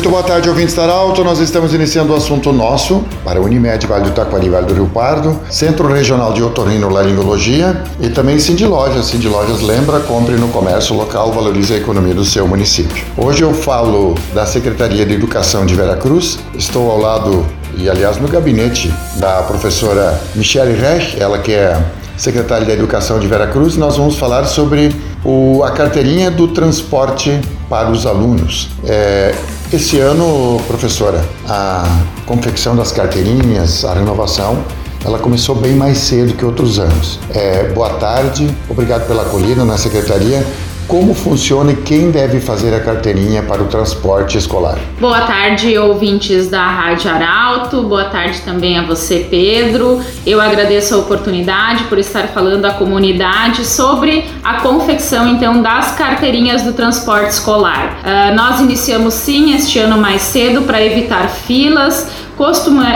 Muito boa tarde, ouvintes da Alto. Nós estamos iniciando o assunto nosso para Unimed Vale do Taquari, Vale do Rio Pardo, Centro Regional de Otorrinolaringologia e também Cindy Lojas. Cindy Lojas lembra, compre no comércio local, valorize a economia do seu município. Hoje eu falo da Secretaria de Educação de Veracruz. Estou ao lado e, aliás, no gabinete da professora Michele Rech, ela que é secretária da Educação de Veracruz. Nós vamos falar sobre o, a carteirinha do transporte para os alunos. É, esse ano, professora, a confecção das carteirinhas, a renovação, ela começou bem mais cedo que outros anos. É, boa tarde, obrigado pela acolhida na secretaria como funciona e quem deve fazer a carteirinha para o transporte escolar. Boa tarde, ouvintes da Rádio Arauto. Boa tarde também a você, Pedro. Eu agradeço a oportunidade por estar falando à comunidade sobre a confecção então das carteirinhas do transporte escolar. Uh, nós iniciamos sim este ano mais cedo para evitar filas costuma,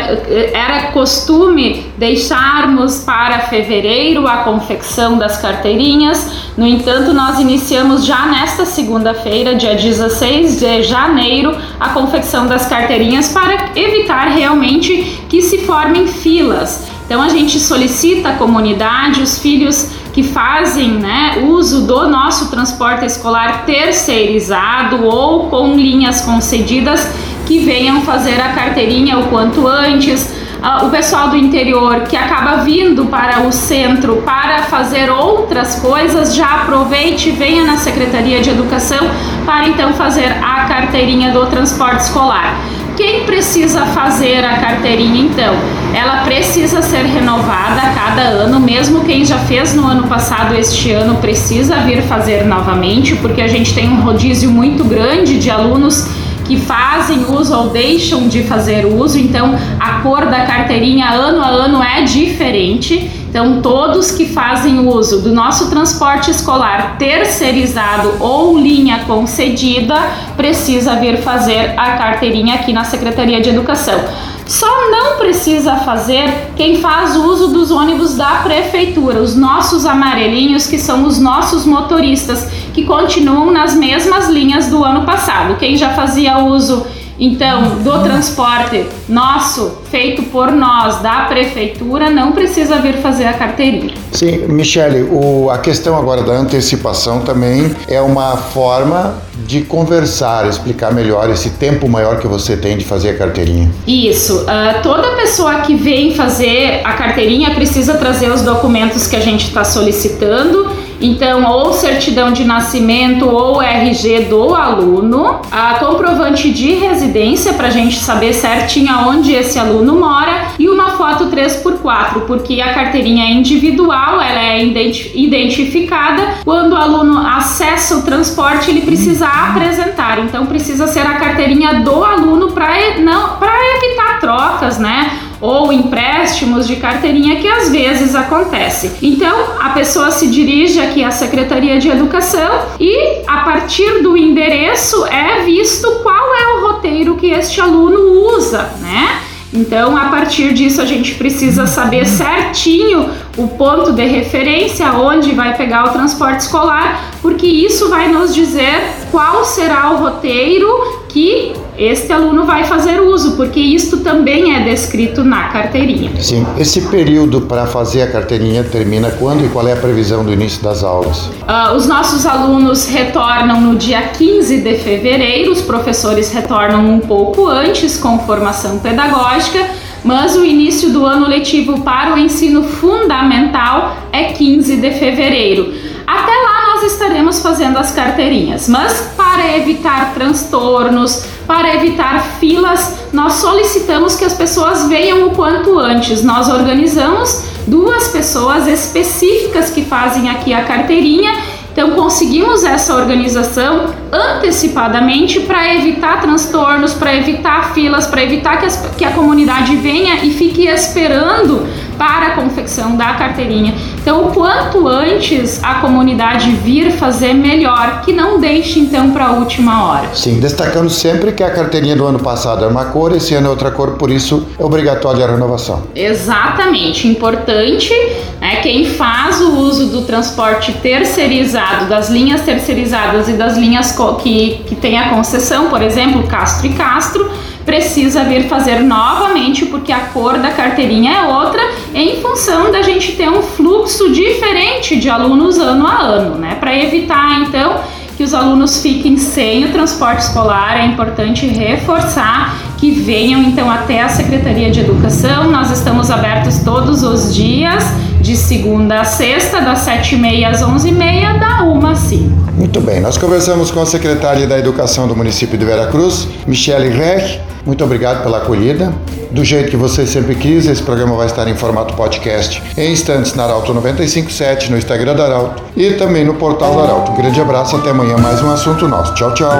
era costume deixarmos para fevereiro a confecção das carteirinhas. No entanto, nós iniciamos já nesta segunda-feira, dia 16 de janeiro, a confecção das carteirinhas para evitar realmente que se formem filas. Então a gente solicita à comunidade, os filhos que fazem né, uso do nosso transporte escolar terceirizado ou com linhas concedidas que venham fazer a carteirinha o quanto antes. Uh, o pessoal do interior que acaba vindo para o centro para fazer outras coisas, já aproveite e venha na Secretaria de Educação para então fazer a carteirinha do transporte escolar. Quem precisa fazer a carteirinha então? Ela precisa ser renovada a cada ano, mesmo quem já fez no ano passado, este ano precisa vir fazer novamente, porque a gente tem um rodízio muito grande de alunos que fazem uso ou deixam de fazer uso, então a cor da carteirinha ano a ano é diferente. Então, todos que fazem uso do nosso transporte escolar terceirizado ou linha concedida precisa vir fazer a carteirinha aqui na Secretaria de Educação. Só não precisa fazer quem faz uso dos ônibus da prefeitura, os nossos amarelinhos, que são os nossos motoristas, que continuam nas mesmas linhas do ano passado. Quem já fazia uso então, do transporte nosso, feito por nós, da prefeitura, não precisa vir fazer a carteirinha. Sim, Michele, o, a questão agora da antecipação também é uma forma de conversar, explicar melhor esse tempo maior que você tem de fazer a carteirinha. Isso. Uh, toda pessoa que vem fazer a carteirinha precisa trazer os documentos que a gente está solicitando então, ou certidão de nascimento ou RG do aluno, a comprovante de residência para a gente saber certinho aonde esse aluno mora e uma foto 3x4, porque a carteirinha é individual, ela é identificada. Quando o aluno acessa o transporte, ele precisa apresentar. Então, precisa ser a carteirinha do aluno para não para evitar trocas, né? Ou empréstimos de carteirinha que às vezes acontece. Então, a pessoa se dirige aqui à Secretaria de Educação e a partir do endereço é visto qual é o roteiro que este aluno usa, né? Então, a partir disso, a gente precisa saber certinho o ponto de referência, onde vai pegar o transporte escolar, porque isso vai nos dizer qual será o roteiro que este aluno vai fazer uso, porque isto também é descrito na carteirinha. Sim, esse período para fazer a carteirinha termina quando e qual é a previsão do início das aulas? Uh, os nossos alunos retornam no dia 15 de fevereiro, os professores retornam um pouco antes com formação pedagógica, mas o início do ano letivo para o ensino fundamental é 15 de fevereiro. Até lá estaremos fazendo as carteirinhas, mas para evitar transtornos, para evitar filas, nós solicitamos que as pessoas venham o quanto antes. Nós organizamos duas pessoas específicas que fazem aqui a carteirinha então conseguimos essa organização antecipadamente para evitar transtornos, para evitar filas, para evitar que, as, que, a comunidade venha e fique esperando para a confecção da carteirinha. Então, o quanto antes a comunidade vir fazer melhor, que não deixe então para a última hora. Sim, destacando sempre que a carteirinha do ano passado era uma cor, esse ano é outra cor, por isso é obrigatória a renovação. Exatamente, importante, né, quem faz o uso do transporte terceirizado, das linhas terceirizadas e das linhas que, que tem a concessão, por exemplo, Castro e Castro, precisa vir fazer novamente porque a cor da carteirinha é outra em função da gente ter um fluxo diferente de alunos ano a ano, né? Para evitar então que os alunos fiquem sem o transporte escolar, é importante reforçar que venham então até a Secretaria de Educação. Nós estamos abertos todos os dias, de segunda a sexta, das 7h30 às 11h30, da 1 às 5 muito bem, nós conversamos com a secretária da Educação do município de Veracruz, Michele Rech. Muito obrigado pela acolhida. Do jeito que você sempre quis, esse programa vai estar em formato podcast em instantes na Arauto 957, no Instagram da Arauto e também no portal da Arauto. Um grande abraço, até amanhã, mais um assunto nosso. Tchau, tchau.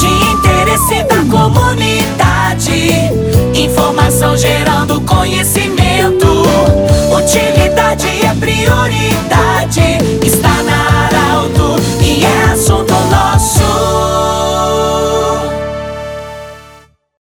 De interesse da comunidade, informação gerando conhecimento, utilidade é prioridade.